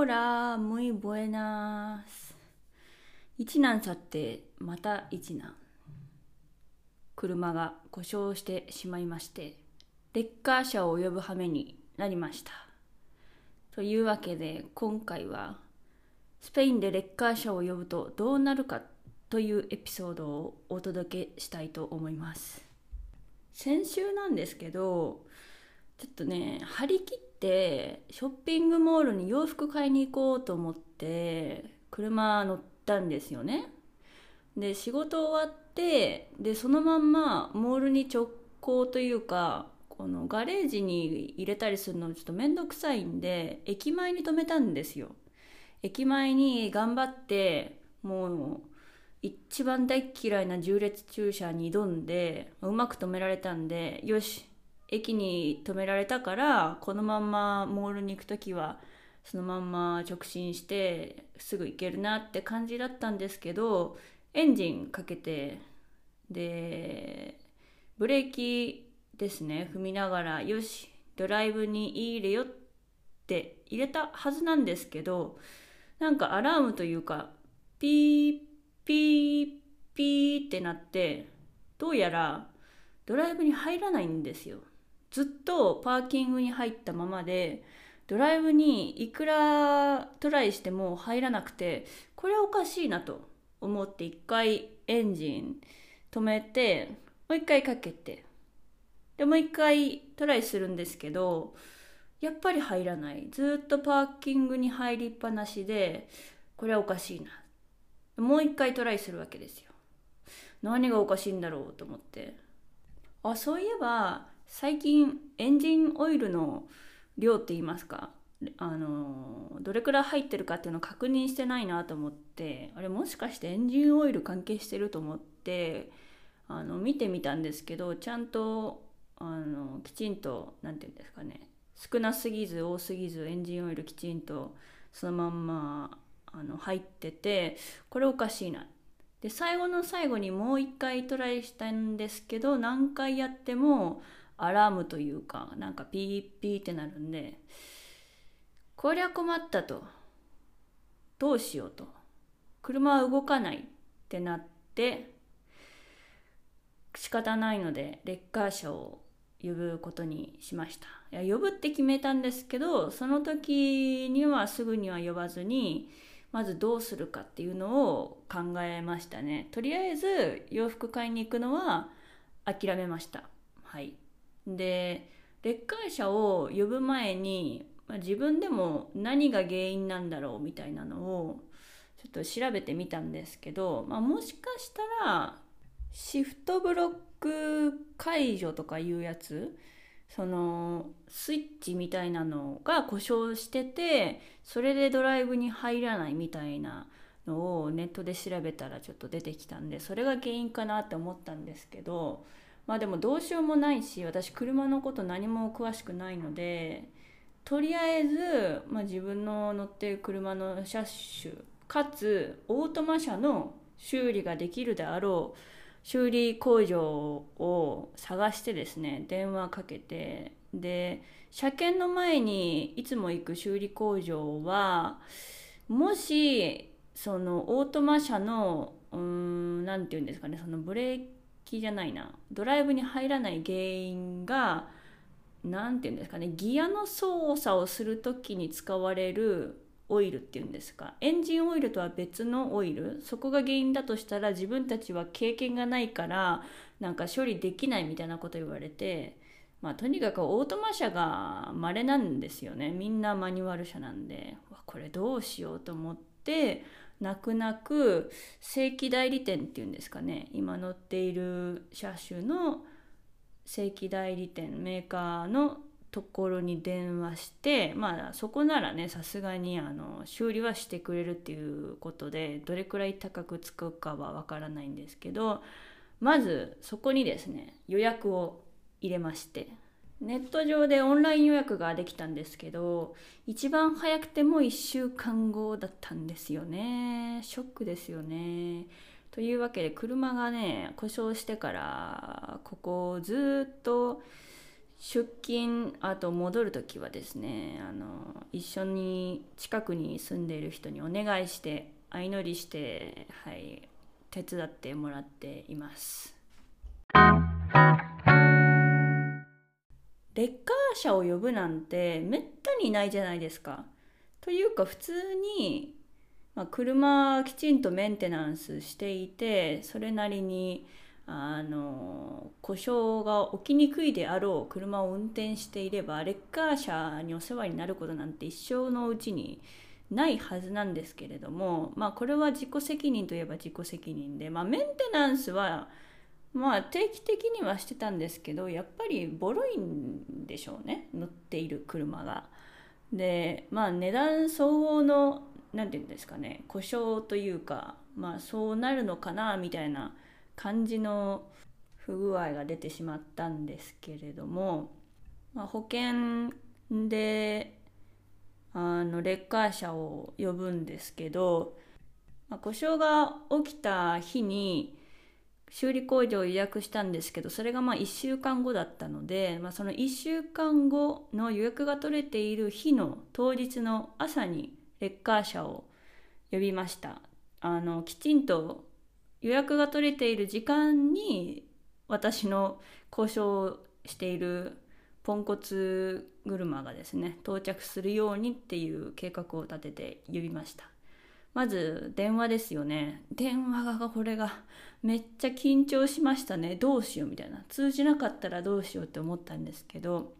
Hola, muy buenas. 一難去ってまた一難。車が故障してしまいまして、レッカー車を呼ぶ羽目になりました。というわけで今回はスペインでレッカー車を呼ぶとどうなるかというエピソードをお届けしたいと思います。先週なんですけどちょっとね張り切ってショッピングモールに洋服買いに行こうと思って車乗ったんですよね。で仕事終わってでそのまんまモールに直行というかこのガレージに入れたりするのちょっと面倒くさいんで駅前に止めたんですよ。駅前に頑張ってもう一番大嫌いな重列駐車に挑んでうまく止められたんでよし駅に止められたからこのまんまモールに行く時はそのまんま直進してすぐ行けるなって感じだったんですけどエンジンかけてでブレーキですね。踏みながらよしドライブに入れよって入れたはずなんですけどなんかアラームというかピーピーピーってなってどうやらドライブに入らないんですよ。ずっとパーキングに入ったままでドライブにいくらトライしても入らなくてこれはおかしいなと思って一回エンジン止めてもう一回かけてでもう一回トライするんですけどやっぱり入らない。ずっとパーキングに入りっぱなしでこれはおかしいな。もう一回トライするわけですよ。何がおかしいんだろうと思って。あそういえば最近エンジンオイルの量って言いますか？あのどれくらい入ってるかっていうのを確認してないなと思ってあれもしかしてエンジンオイル関係してると思ってあの見てみたんですけどちゃんとあのきちんと何て言うんですかね少なすぎず多すぎずエンジンオイルきちんとそのまんまあの入っててこれおかしいな。で最後の最後にもう一回トライしたんですけど何回やってもアラームというかなんかピーピーってなるんでこりゃ困ったと。どうしようと。車は動かないってなって仕方ないのでレッカー車を呼ぶことにしました。いや呼ぶって決めたんですけどその時にはすぐには呼ばずにまずどうするかっていうのを考えましたね。とりあえず洋服買いに行くのは諦めました。はい。でレッカー車を呼ぶ前に、まあ、自分でも何が原因なんだろうみたいなのをちょっと調べてみたんですけど、まあ、もしかしたらシフトブロック解除とかいうやつそのスイッチみたいなのが故障しててそれでドライブに入らないみたいなのをネットで調べたらちょっと出てきたんでそれが原因かなって思ったんですけどまあでもどうしようもないし私車のこと何も詳しくないのでとりあえず、まあ、自分の乗ってる車の車種かつオートマ車の修理ができるであろう修理工場を探してですね電話かけてで車検の前にいつも行く修理工場はもしそのオートマ車のうん何て言うんですかねそのブレーキじゃないな。ドライブに入らない原因が何て言うんですかね。ギアの操作をする時に使われるオイルっていうんですか。エンジンオイルとは別のオイル。そこが原因だとしたら自分たちは経験がないからなんか処理できないみたいなこと言われてまあとにかくオートマ車が稀なんですよね。みんなマニュアル車なんで。これどうしようと思って泣く泣く正規代理店っていうんですかね。今乗っている車種の正規代理店メーカーのところに電話してまあそこならねさすがにあの修理はしてくれるっていうことでどれくらい高くつくかはわからないんですけどまずそこにですね予約を入れまして。ネット上でオンライン予約ができたんですけど一番早くても1週間後だったんですよね。ショックですよね。というわけで車がね故障してからここをずっと出勤あと戻る時はですねあの一緒に近くに住んでいる人にお願いして相乗りしてはい手伝ってもらっています。レッカー車を呼ぶなんてめったにいないじゃないですか。というか普通に、まあ、車きちんとメンテナンスしていてそれなりにあの故障が起きにくいであろう車を運転していればレッカー車にお世話になることなんて一生のうちにないはずなんですけれどもまあこれは自己責任といえば自己責任で、まあ、メンテナンスはまあ定期的にはしてたんですけどやっぱりボロいんでしょうね乗っている車が。でまあ値段相応の何て言うんですかね故障というかまあそうなるのかなみたいな感じの不具合が出てしまったんですけれども、まあ、保険であのレッカー車を呼ぶんですけど、まあ、故障が起きた日に修理工場を予約したんですけどそれがまあ1週間後だったので、まあ、その1週間後の予約が取れている日の当日の朝にレッカー車を呼びました。あのきちんと予約が取れている時間に私の交渉しているポンコツ車がですね到着するようにっていう計画を立てて呼びました。まず電話ですよね。電話がこれがめっちゃ緊張しましたねどうしようみたいな通じなかったらどうしようって思ったんですけど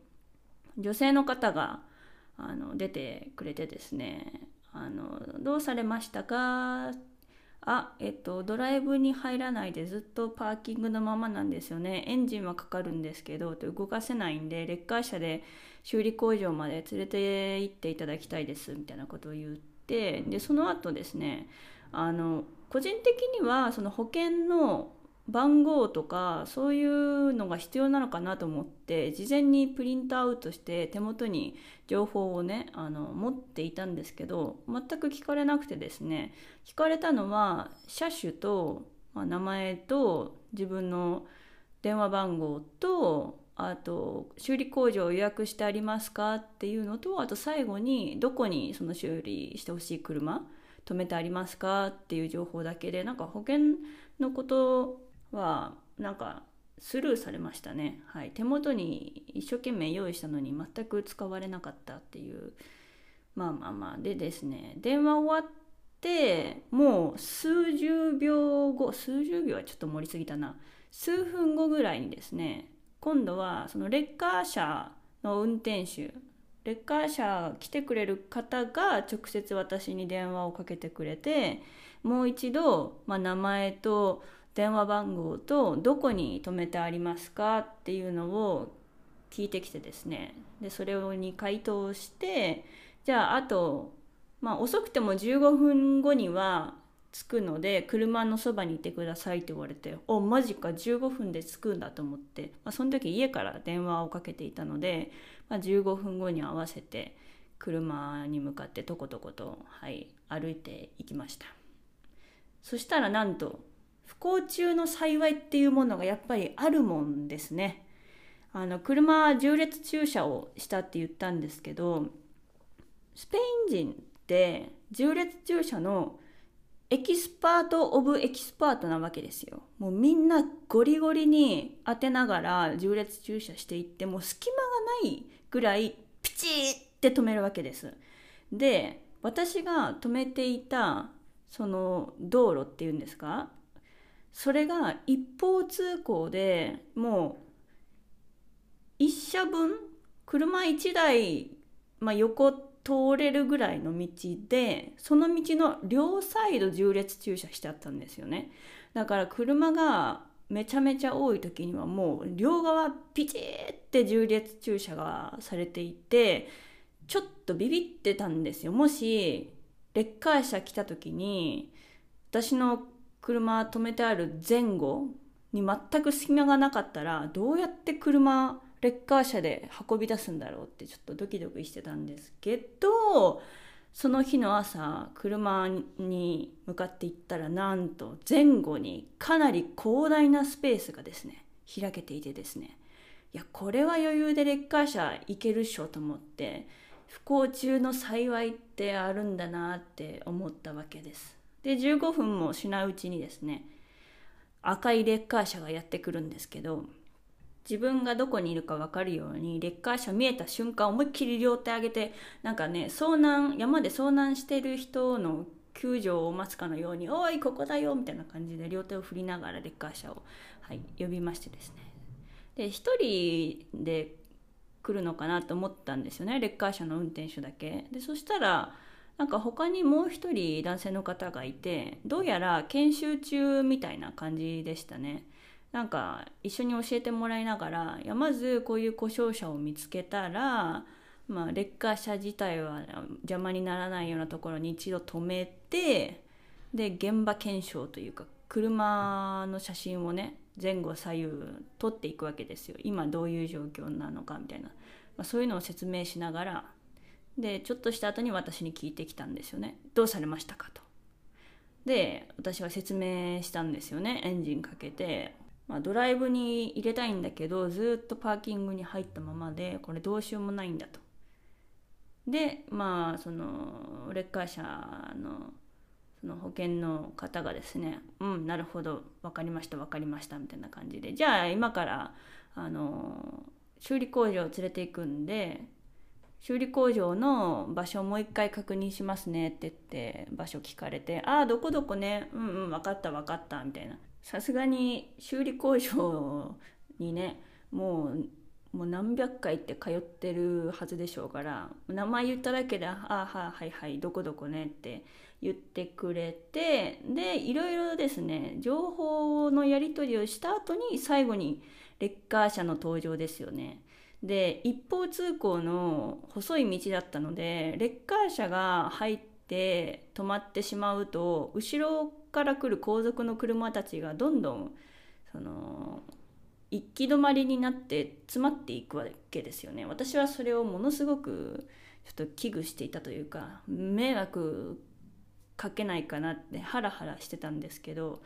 女性の方があの出てくれてですねあの「どうされましたか?」あ、えっと、ドライブに入らないでずっとパーキングのままなんですよね。エンジンはかかるんですけど、動かせないんで、レッカー車で修理工場まで連れて行っていただきたいです、みたいなことを言って、で、その後ですね、あの、個人的にはその保険の番号とかそういうのが必要なのかなと思って事前にプリントアウトして手元に情報をねあの持っていたんですけど全く聞かれなくてですね。聞かれたのは車種と、まあ、名前と自分の電話番号とあと修理工場を予約してありますかっていうのとあと最後にどこにその修理してほしい車止めてありますか？っていう情報だけでなんか保険のことはなんかスルーされましたね、はい、手元に一生懸命用意したのに全く使われなかったっていう。まあまあまあ。でですね。電話終わってもう数十秒後数十秒はちょっと盛りすぎたな。数分後ぐらいにですね今度はそのレッカー車の運転手レッカー車来てくれる方が直接私に電話をかけてくれてもう一度、まあ、名前と電話番号とどこに止めてありますか？っていうのを聞いてきてですね。でそれに回答してじゃああと、まあ、遅くても15分後には着くので車のそばにいてくださいって言われておマジか15分で着くんだと思って、まあ、その時家から電話をかけていたので、まあ、15分後に合わせて車に向かってとことこと、はい、歩いていきましたそしたらなんと不幸中の幸いっていうものがやっぱりあるもんですね。あの車は縦列駐車をしたって言ったんですけどスペイン人って縦列駐車の expert of expert なわけですよ。もうみんなゴリゴリに当てながら縦列駐車していってもう隙間がないぐらいピチッって止めるわけです。で私が止めていたその道路っていうんですか？それが一方通行でもう一車分車1台、まあ、横通れるぐらいの道でその道の両サイド重列駐車してあったんですよね。だから車がめちゃめちゃ多い時にはもう両側ピチって重列駐車がされていてちょっとビビってたんですよ。もしレッカー車来た時に私の車止めてある前後に全く隙間がなかったらどうやって車レッカー車で運び出すんだろうってちょっとドキドキしてたんですけどその日の朝車に向かっていったらなんと前後にかなり広大なスペースがですね開けていてですね。いやこれは余裕でレッカー車行けるっしょと思って不幸中の幸いってあるんだなって思ったわけです。で15分もしないうちにですね赤いレッカー車がやってくるんですけど自分がどこにいるか分かるようにレッカー車見えた瞬間思いっきり両手上げてなんかね遭難山で遭難してる人の救助を待つかのように「おいここだよ」みたいな感じで両手を振りながらレッカー車を、はい、呼びましてですね。で1人で来るのかなと思ったんですよねレッカー車の運転手だけ。でそしたらなんか他にもう一人男性の方がいてどうやら研修中みたいな感じでしたね。なんか一緒に教えてもらいながらいやまずこういう故障車を見つけたらまあ、レッカー車自体は邪魔にならないようなところに一度止めてで現場検証というか車の写真をね前後左右撮っていくわけですよ。今どういう状況なのかみたいな、まあ、そういうのを説明しながらでちょっとした後に私に聞いてきたんですよね。どうされましたかと。で私は説明したんですよね。エンジンかけて、まあ、ドライブに入れたいんだけどずっとパーキングに入ったままでこれどうしようもないんだと。でまあそのレッカー車のその保険の方がですね「うんなるほど分かりました分かりました」みたいな感じで。じゃあ今からあの修理工場を連れていくんで修理工場の場所をもう一回確認しますねって言って場所聞かれて「ああどこどこねうんうん分かった分かった」みたいな。さすがに修理工場にねもうもう何百回って通ってるはずでしょうから名前言っただけで「ああはいはいどこどこね」って言ってくれてでいろいろですね情報のやり取りをした後に最後にレッカー車の登場ですよね。で一方通行の細い道だったのでレッカー車が入って止まってしまうと後ろから来る後続の車たちがどんどんその行き止まりになって詰まっていくわけですよね。私はそれをものすごくちょっと危惧していたというか迷惑かけないかなってハラハラしてたんですけど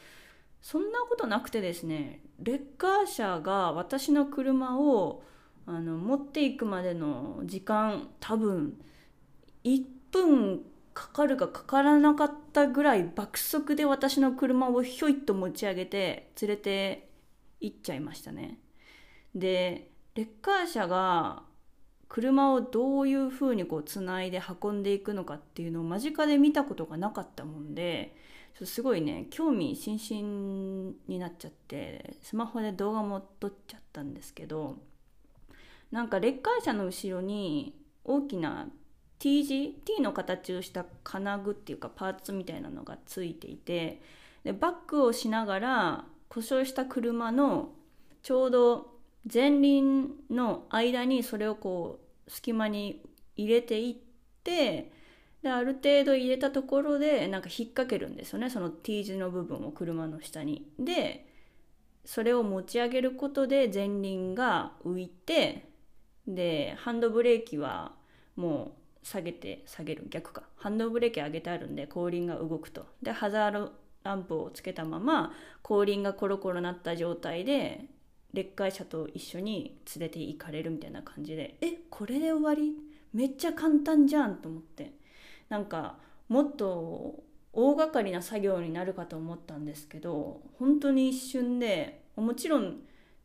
そんなことなくてですねレッカー車が私の車をあの持っていくまでの時間多分1分かかるかかからなかったぐらい爆速で私の車をひょいっと持ち上げて連れて行っちゃいましたね。でレッカー車が車をどういうふうにこうつないで運んでいくのかっていうのを間近で見たことがなかったもんですごいね興味津々になっちゃってスマホで動画も撮っちゃったんですけどなんかレッカー車の後ろに大きな T 字 T の形をした金具っていうかパーツみたいなのがついていてでバックをしながら故障した車のちょうど前輪の間にそれをこう隙間に入れていってである程度入れたところでなんか引っ掛けるんですよねその T 字の部分を車の下に。でそれを持ち上げることで前輪が浮いてでハンドブレーキはもう下げて下げる逆か。ハンドブレーキ上げてあるんで後輪が動くと。でハザードランプをつけたまま後輪がコロコロなった状態でレッカー車と一緒に連れて行かれるみたいな感じで。えこれで終わり？めっちゃ簡単じゃんと思って。なんかもっと大掛かりな作業になるかと思ったんですけど本当に一瞬でもちろん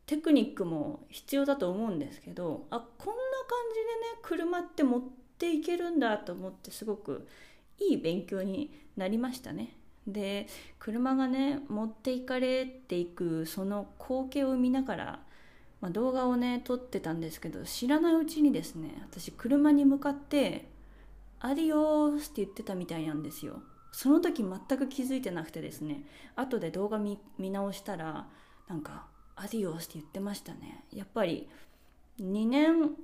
テクニックも必要だと思うんですけどあこんな感じでね車って持ってていけるんだと思ってすごくいい勉強になりましたね。で車がね持っていかれていくその光景を見ながら、まあ、動画をね撮ってたんですけど知らないうちにですね私車に向かって「アディオース」って言ってたみたいなんですよ。その時全く気づいてなくてですね後で動画見直したらなんか「アディオース」って言ってましたね。やっぱり2年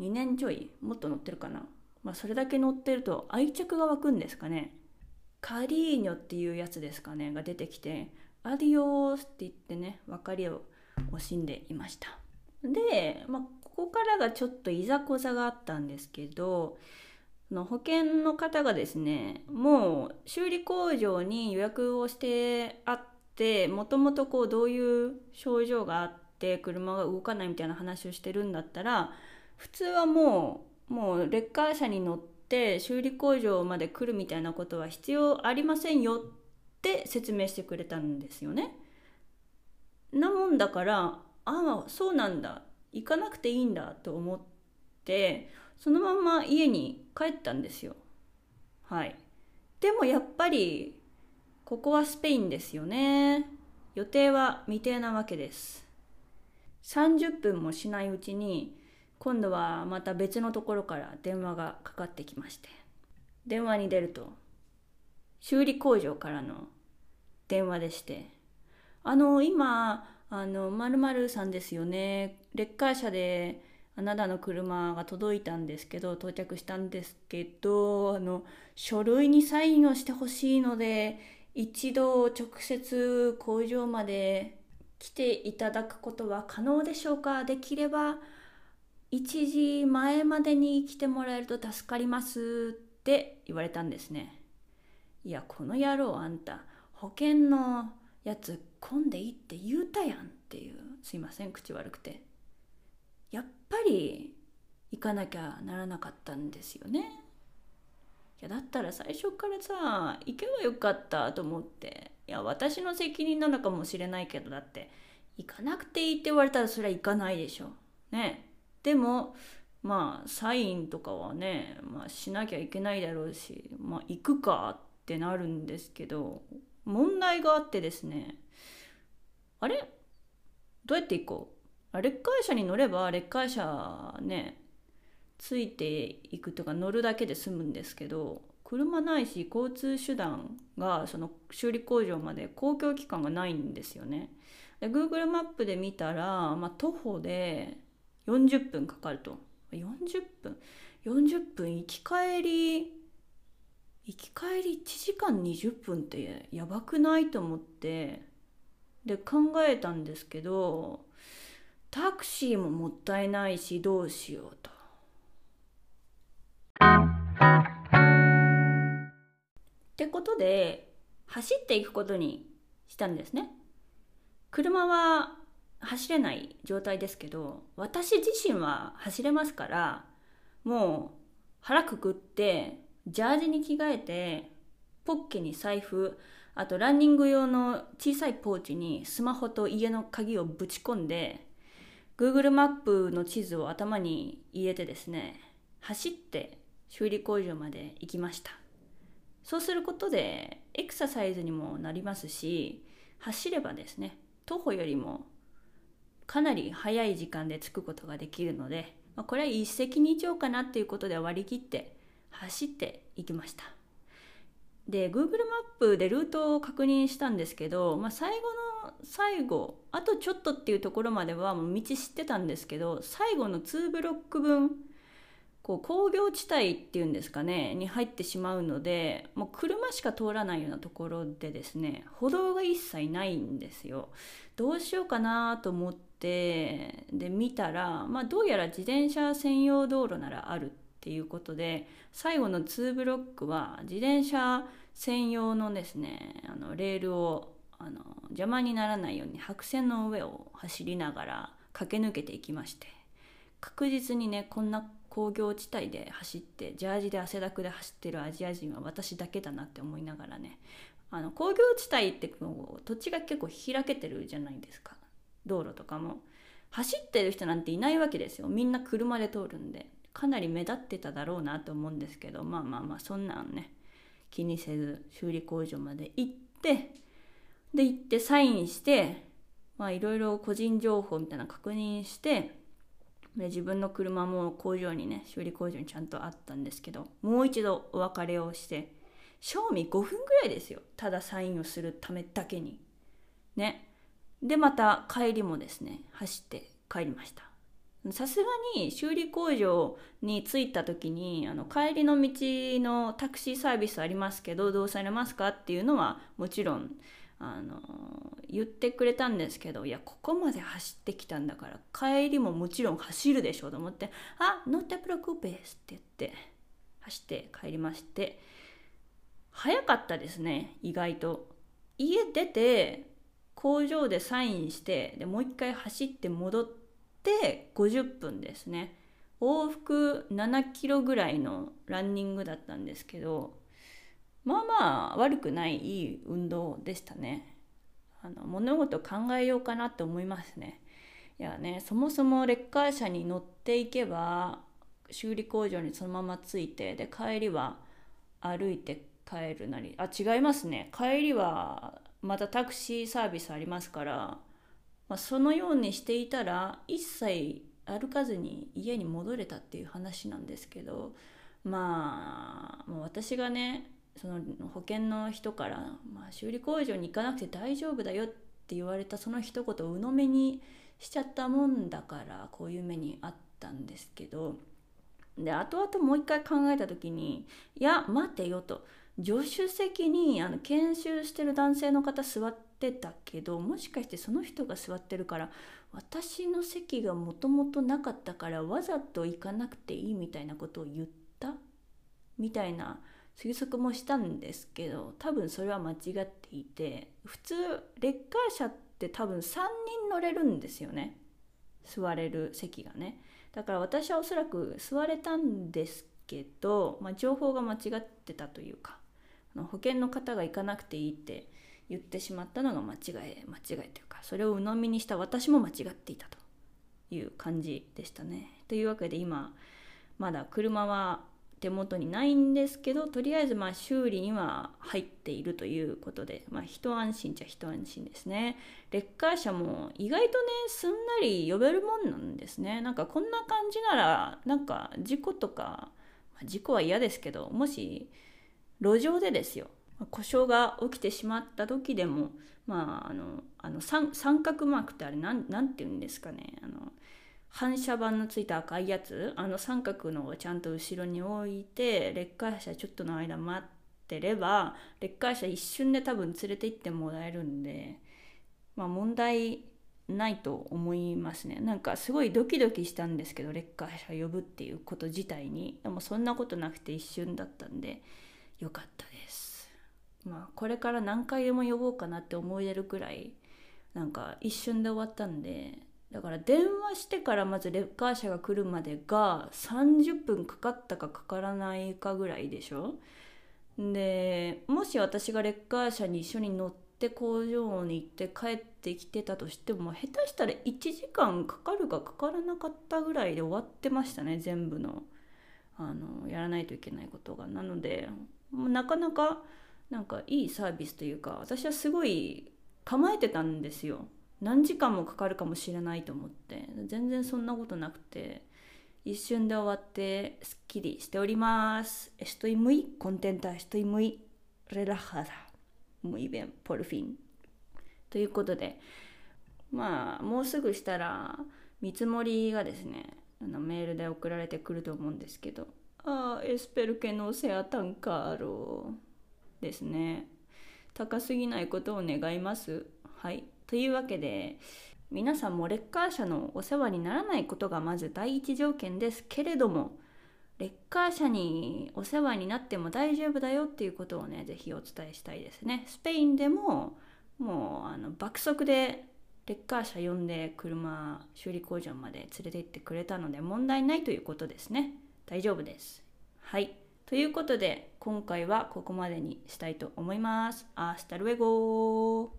2年ちょいもっと乗ってるかな、まあ、それだけ乗ってると愛着が湧くんですかね。カリーニョっていうやつですかねが出てきてアディオースって言ってね別れを惜しんでいました。で、まあ、ここからがちょっといざこざがあったんですけどの保険の方がですねもう修理工場に予約をしてあってもともとこうどういう症状があっって車が動かないみたいな話をしてるんだったら普通はもうもうレッカー車に乗って修理工場まで来るみたいなことは必要ありませんよって説明してくれたんですよね。なもんだからああそうなんだ行かなくていいんだと思ってそのまま家に帰ったんですよ。はい。でもやっぱりここはスペインですよね。予定は未定なわけです。30分もしないうちに今度はまた別のところから電話がかかってきまして。電話に出ると修理工場からの電話でして「あの今あの〇〇さんですよね。レッカー車であなたの車が届いたんですけど到着したんですけどあの書類にサインをしてほしいので一度直接工場まで来ていただくことは可能でしょうか？できれば1時前までに来てもらえると助かりますって言われたんですね。いやこの野郎あんた保険のやつ混んでいいって言うたやんっていう。すいません口悪くて。やっぱり行かなきゃならなかったんですよね。いやだったら最初からさ行けばよかったと思って。いや私の責任なのかもしれないけどだって行かなくていいって言われたらそれは行かないでしょ。ね。え。でもまあサインとかはね、まあ、しなきゃいけないだろうしまあ行くかってなるんですけど問題があってですねあれ？どうやって行こう？レッカー車に乗ればレッカー車ねついていくとか乗るだけで済むんですけど車ないし交通手段がその修理工場まで公共機関がないんですよね。で Google マップで見たら、まあ、徒歩で40分かかると40分40分行き帰り行き帰り1時間20分ってやばくないと思ってで考えたんですけどタクシーももったいないしどうしようと。ってことで走っていくことにしたんですね。車は走れない状態ですけど私自身は走れますからもう腹くくってジャージに着替えてポッケに財布あとランニング用の小さいポーチにスマホと家の鍵をぶち込んで Google マップの地図を頭に入れてですね走って修理工場まで行きました。そうすることでエクササイズにもなりますし走ればですね徒歩よりもかなり早い時間で着くことができるので、まあ、これは一石二鳥かなっていうことで割り切って走っていきましたで Google マップでルートを確認したんですけど、まあ、最後の最後あとちょっとっていうところまではもう道知ってたんですけど最後の2ブロック分こう工業地帯っていうんですかねに入ってしまうのでもう車しか通らないようなところでですね歩道が一切ないんですよ。どうしようかなと思っで見たら、まあ、どうやら自転車専用道路ならあるっていうことで最後の2ブロックは自転車専用のですねあのレールをあの邪魔にならないように白線の上を走りながら駆け抜けていきまして確実にねこんな工業地帯で走ってジャージで汗だくで走ってるアジア人は私だけだなって思いながらねあの工業地帯って土地が結構開けてるじゃないですか。道路とかも走ってる人なんていないわけですよ。みんな車で通るんで。かなり目立ってただろうなと思うんですけど。まあまあまあそんなんね。気にせず修理工場まで行って。で行ってサインして。まあいろいろ個人情報みたいな確認して。で自分の車も工場にね修理工場にちゃんとあったんですけど。もう一度お別れをして。賞味5分ぐらいですよ。ただサインをするためだけに。ね。でまた帰りもですね走って帰りました。さすがに修理工場に着いた時にあの帰りの道のタクシーサービスありますけどどうされますかっていうのはもちろんあの言ってくれたんですけどいやここまで走ってきたんだから帰りももちろん走るでしょうと思って「あノッテプロクーペス」って言って走って帰りまして早かったですね意外と。家出て工場でサインしてでもう一回走って戻って50分ですね。往復7キロぐらいのランニングだったんですけどまあまあ悪くないいい運動でしたね。あの物事考えようかなって思いますね。いやねそもそもレッカー車に乗っていけば修理工場にそのまま着いてで帰りは歩いて帰るなりあ違いますね。帰りはまたタクシーサービスありますから、まあ、そのようにしていたら一切歩かずに家に戻れたっていう話なんですけどまあもう私がねその保険の人から、まあ、修理工場に行かなくて大丈夫だよって言われたその一言を鵜呑みにしちゃったもんだからこういう目にあったんですけどで後々もう一回考えた時にいや待てよと。助手席にあの研修してる男性の方座ってたけどもしかしてその人が座ってるから私の席がもともとなかったからわざと行かなくていいみたいなことを言った？みたいな推測もしたんですけど多分それは間違っていて普通レッカー車って多分3人乗れるんですよね。座れる席がね。だから私はおそらく座れたんですけど、まあ、情報が間違ってたというか。保険の方が行かなくていいって言ってしまったのが間違い間違いというかそれを鵜呑みにした私も間違っていたという感じでしたね。というわけで今まだ車は手元にないんですけどとりあえずまあ修理には入っているということで、まあ、一安心じゃ一安心ですねレッカー車も意外とねすんなり呼べるもんなんですねなんかこんな感じならなんか事故とか、まあ、事故は嫌ですけどもし路上でですよ。故障が起きてしまった時でもまああのあの三角マークってあれなんて言うんですかね。あの反射板のついた赤いやつ。あの三角のをちゃんと後ろに置いてレッカー車ちょっとの間待ってればレッカー車一瞬で多分連れて行ってもらえるんでまあ問題ないと思いますね。なんかすごいドキドキしたんですけどレッカー車呼ぶっていうこと自体に。でもそんなことなくて一瞬だったんで。よかったです。まあこれから何回でも呼ぼうかなって思えるくらいなんか一瞬で終わったんでだから電話してからまずレッカー車が来るまでが30分かかったかかからないかぐらいでしょ。でもし私がレッカー車に一緒に乗って工場に行って帰ってきてたとしても下手したら1時間かかるかかからなかったぐらいで終わってましたね全部のあのやらないといけないことが。なのでなかなかなんかいいサービスというか私はすごい構えてたんですよ。何時間もかかるかもしれないと思って。全然そんなことなくて。一瞬で終わってすっきりしております。Estoy muy contenta, estoy muy relajada muy bien, por fin ということで。まあもうすぐしたら見積もりがですねあのメールで送られてくると思うんですけど。あエスペルケのセアタンカーロですね。高すぎないことを願います。はい。というわけで皆さんもレッカー車のお世話にならないことがまず第一条件ですけれどもレッカー車にお世話になっても大丈夫だよっていうことをね是非お伝えしたいですね。スペインでももうあの爆速でレッカー車呼んで車修理工場まで連れて行ってくれたので問題ないということですね。大丈夫です。はい。ということで今回はここまでにしたいと思います。アスタルエゴ